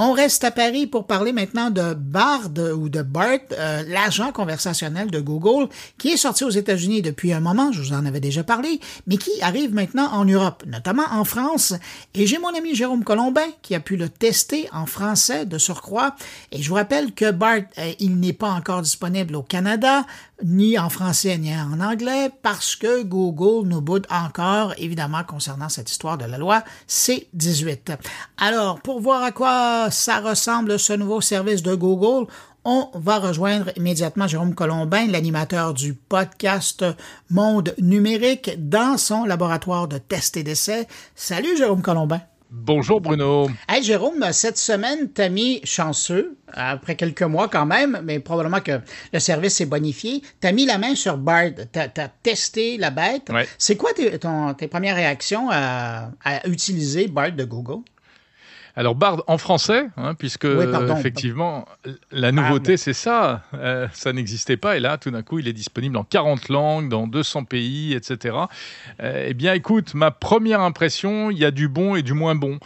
On reste à Paris pour parler maintenant de Bard ou de BART, euh, l'agent conversationnel de Google, qui est sorti aux États-Unis depuis un moment, je vous en avais déjà parlé, mais qui arrive maintenant en Europe, notamment en France. Et j'ai mon ami Jérôme Colombin qui a pu le tester en français de surcroît. Et je vous rappelle que BART, euh, il n'est pas encore disponible au Canada, ni en français ni en anglais, parce que Google nous boude encore, évidemment, concernant cette histoire de la loi C-18. Alors, pour voir à quoi ça ressemble ce nouveau service de Google, on va rejoindre immédiatement Jérôme Colombin, l'animateur du podcast Monde numérique, dans son laboratoire de tests et d'essais. Salut Jérôme Colombin. Bonjour Bruno. Hey Jérôme, cette semaine, t'as mis chanceux, après quelques mois quand même, mais probablement que le service s'est bonifié. T'as mis la main sur Bard, t'as as testé la bête. C'est quoi tes, tes, premières réactions à, à utiliser Bard de Google? Alors Bard en français, hein, puisque effectivement la nouveauté c'est ça, euh, ça n'existait pas et là tout d'un coup il est disponible en 40 langues, dans 200 pays, etc. Euh, eh bien écoute, ma première impression, il y a du bon et du moins bon.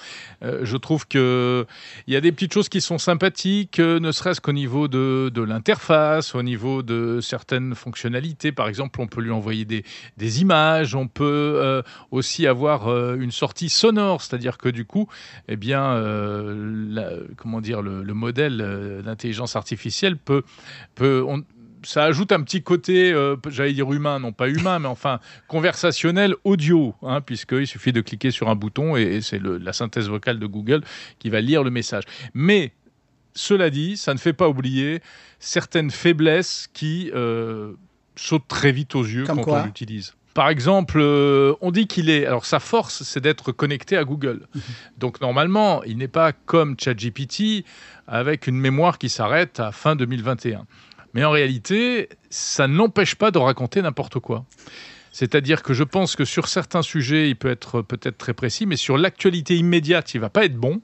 Euh, je trouve que il y a des petites choses qui sont sympathiques, ne serait-ce qu'au niveau de, de l'interface, au niveau de certaines fonctionnalités. Par exemple, on peut lui envoyer des, des images, on peut aussi avoir une sortie sonore, c'est-à-dire que du coup, eh bien euh, comment dire, le, modèle euh, d'intelligence artificielle peut, peut ça ajoute un petit côté, euh, j'allais dire humain, non pas humain, mais enfin conversationnel audio, hein, puisqu'il suffit de cliquer sur un bouton et, c'est la synthèse vocale de Google qui va lire le message. Mais cela dit, ça ne fait pas oublier certaines faiblesses qui sautent très vite aux yeux quand on l'utilise. Par exemple, euh, on dit qu'il est. Alors, sa force, c'est d'être connecté à Google. Mhm. Donc, normalement, il n'est pas comme ChatGPT avec une mémoire qui s'arrête à fin 2021. Mais en réalité, ça ne l'empêche pas de raconter n'importe quoi. C'est-à-dire que je pense que sur certains sujets, il peut être peut-être très précis, mais sur l'actualité immédiate, il va pas être bon.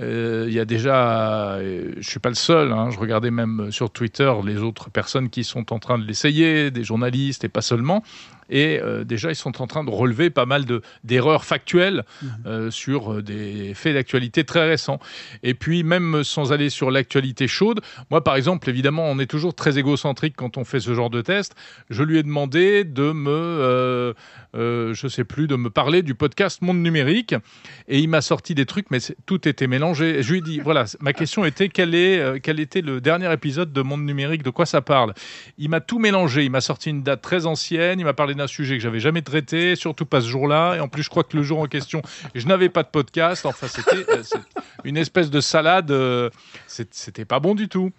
Euh, il y a déjà, euh, je suis pas le seul, hein, je regardais même sur Twitter les autres personnes qui sont en train de l'essayer, des journalistes et pas seulement. Et euh, déjà, ils sont en train de relever pas mal d'erreurs factuelles mhm. euh, sur euh, des faits d'actualité très récents. Et puis, même sans aller sur l'actualité chaude, moi, par exemple, évidemment, on est toujours très égocentrique quand on fait ce genre de test. Je lui ai demandé de me, je sais plus, de me parler du podcast Monde Numérique. Et il m'a sorti des trucs, mais tout était mélangé. Je lui ai dit, voilà, ma question était quel, est, quel était le dernier épisode de Monde Numérique, de quoi ça parle? Il m'a tout mélangé. Il m'a sorti une date très ancienne, il m'a parlé d'un un sujet que j'avais jamais traité, surtout pas ce jour-là. Et en plus, je crois que le jour en question, je n'avais pas de podcast. Enfin, c'était euh, une espèce de salade. Euh, c'était pas bon du tout.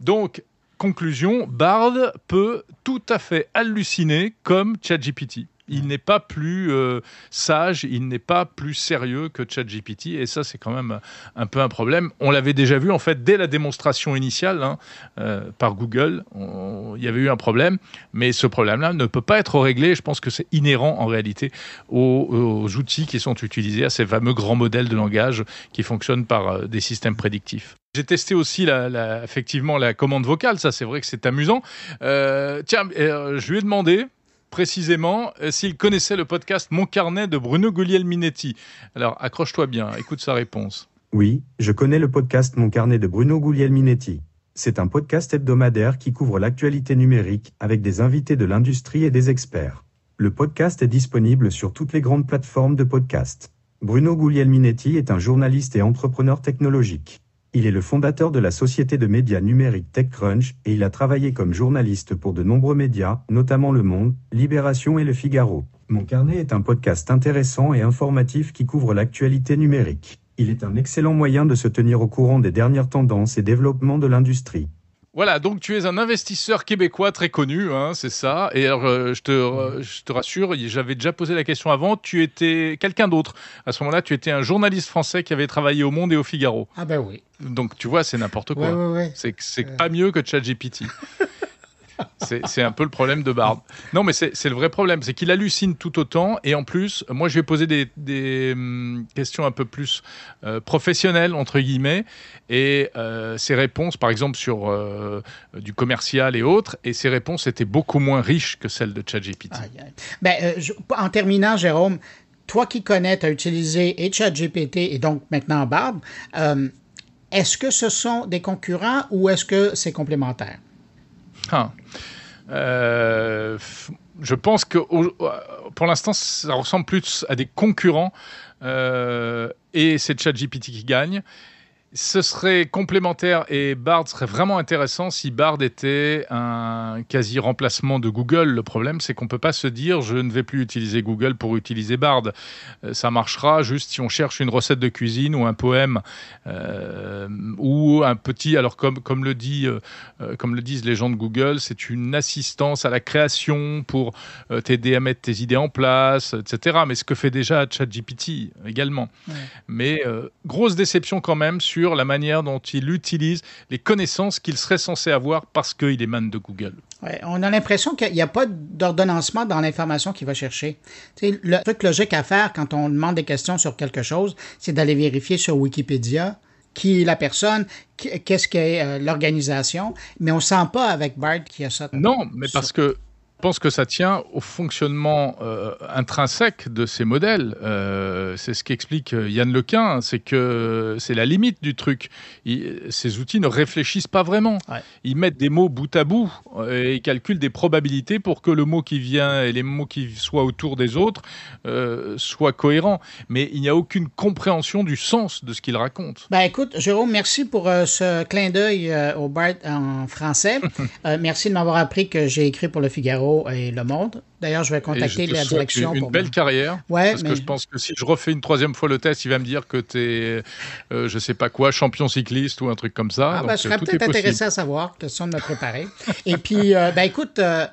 Donc, conclusion, Bard peut tout à fait halluciner comme ChatGPT il n'est pas plus euh, sage, il n'est pas plus sérieux que ChatGPT, et ça c'est quand même un peu un problème. On l'avait déjà vu en fait dès la démonstration initiale hein, euh, par Google, il y avait eu un problème, mais ce problème-là ne peut pas être réglé. Je pense que c'est inhérent en réalité aux, outils qui sont utilisés, à ces fameux grands modèles de langage qui fonctionnent par euh, des systèmes prédictifs. J'ai testé aussi la, effectivement la commande vocale, ça c'est vrai que c'est amusant. tiens, je lui ai demandé, précisément euh, s'il connaissait le podcast Mon carnet de Bruno Guglielminetti. Alors accroche-toi bien, écoute sa réponse. Oui, je connais le podcast Mon carnet de Bruno Guglielminetti. C'est un podcast hebdomadaire qui couvre l'actualité numérique avec des invités de l'industrie et des experts. Le podcast est disponible sur toutes les grandes plateformes de podcast. Bruno Guglielminetti est un journaliste et entrepreneur technologique. Il est le fondateur de la société de médias numériques TechCrunch et il a travaillé comme journaliste pour de nombreux médias, notamment Le Monde, Libération et Le Figaro. Mon carnet est un podcast intéressant et informatif qui couvre l'actualité numérique. Il est un excellent moyen de se tenir au courant des dernières tendances et développements de l'industrie. Voilà, donc tu es un investisseur québécois très connu, hein, c'est ça. Et alors, euh, je, te, euh, je te rassure, j'avais déjà posé la question avant, tu étais quelqu'un d'autre. À ce moment-là, tu étais un journaliste français qui avait travaillé au Monde et au Figaro. Ah ben oui. Donc tu vois, c'est n'importe quoi. Ouais, ouais, C'est pas mieux que ChatGPT. C'est un peu le problème de Bard. Non, mais c'est le vrai problème, c'est qu'il hallucine tout autant. Et en plus, moi, je vais poser des, hum, questions un peu plus euh, professionnelles, entre guillemets. Et euh, ses réponses, par exemple, sur euh, du commercial et autres, et ses réponses étaient beaucoup moins riches que celles de ChatGPT. Ben, en terminant, Jérôme, toi qui connais, tu as utilisé et ChatGPT et donc maintenant Bard Est-ce que ce sont des concurrents ou est-ce que c'est complémentaire? Ah. Euh, je pense que pour l'instant, ça ressemble plus à des concurrents euh, et c'est ChatGPT qui gagne ce serait complémentaire et Bard serait vraiment intéressant si Bard était un quasi remplacement de Google. Le problème, c'est qu'on ne peut pas se dire je ne vais plus utiliser Google pour utiliser Bard. Euh, ça marchera juste si on cherche une recette de cuisine ou un poème euh, ou un petit. Alors comme comme le dit euh, comme le disent les gens de Google, c'est une assistance à la création pour t'aider à mettre tes idées en place, etc. Mais ce que fait déjà ChatGPT également. Mais grosse déception quand même sur la manière dont il utilise les connaissances qu'il serait censé avoir parce qu'il émane de Google. on a l'impression qu'il n'y a pas d'ordonnancement dans l'information qu'il va chercher. le truc logique à faire quand on demande des questions sur quelque chose, c'est d'aller vérifier sur Wikipédia qui est la personne, qu'est-ce qu'est euh, l'organisation, mais on ne sent pas avec BART qu'il y a ça. Non, mais parce que je pense que ça tient au fonctionnement euh, intrinsèque de ces modèles. Euh, c'est ce qu'explique euh, Yann Lequin, c'est que c'est la limite du truc. ces outils ne réfléchissent pas vraiment. Ils mettent des mots bout à bout et calculent des probabilités pour que le mot qui vient et les mots qui soient autour des autres soient cohérents. Mais il n'y a aucune compréhension du sens de ce qu'ils racontent. Ben écoute, Jérôme, merci pour ce clin d'œil au BART en français. merci de m'avoir appris que j'ai écrit pour le Figaro et Le Monde. D'ailleurs, je vais contacter la direction. Une, une belle carrière. Ouais, parce que je pense que si je refais une troisième fois le test, il va me dire que tu es, euh, je sais pas quoi, champion cycliste ou un truc comme ça. Ah, ben, je serais peut-être intéressé à savoir, question de me préparer. et puis, euh, ben écoute, euh,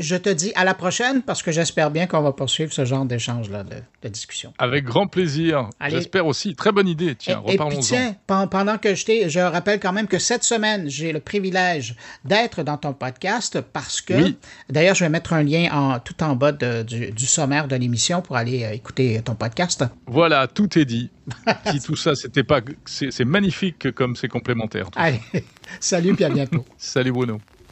je te dis à la prochaine parce que j'espère bien qu'on va poursuivre ce genre d'échange-là, de, discussion. Avec grand plaisir. J'espère aussi. Très bonne idée. Tiens, reparlons-en. tiens, pendant que je t'ai, je rappelle quand même que cette semaine, j'ai le privilège d'être dans ton podcast parce que, d'ailleurs, je vais mettre un lien en, tout en bas du, sommaire de l'émission pour aller euh, écouter ton podcast. Voilà, tout est dit. si tout ça, c'était pas, c'est magnifique comme c'est complémentaire. Allez, salut, puis à bientôt. salut Bruno.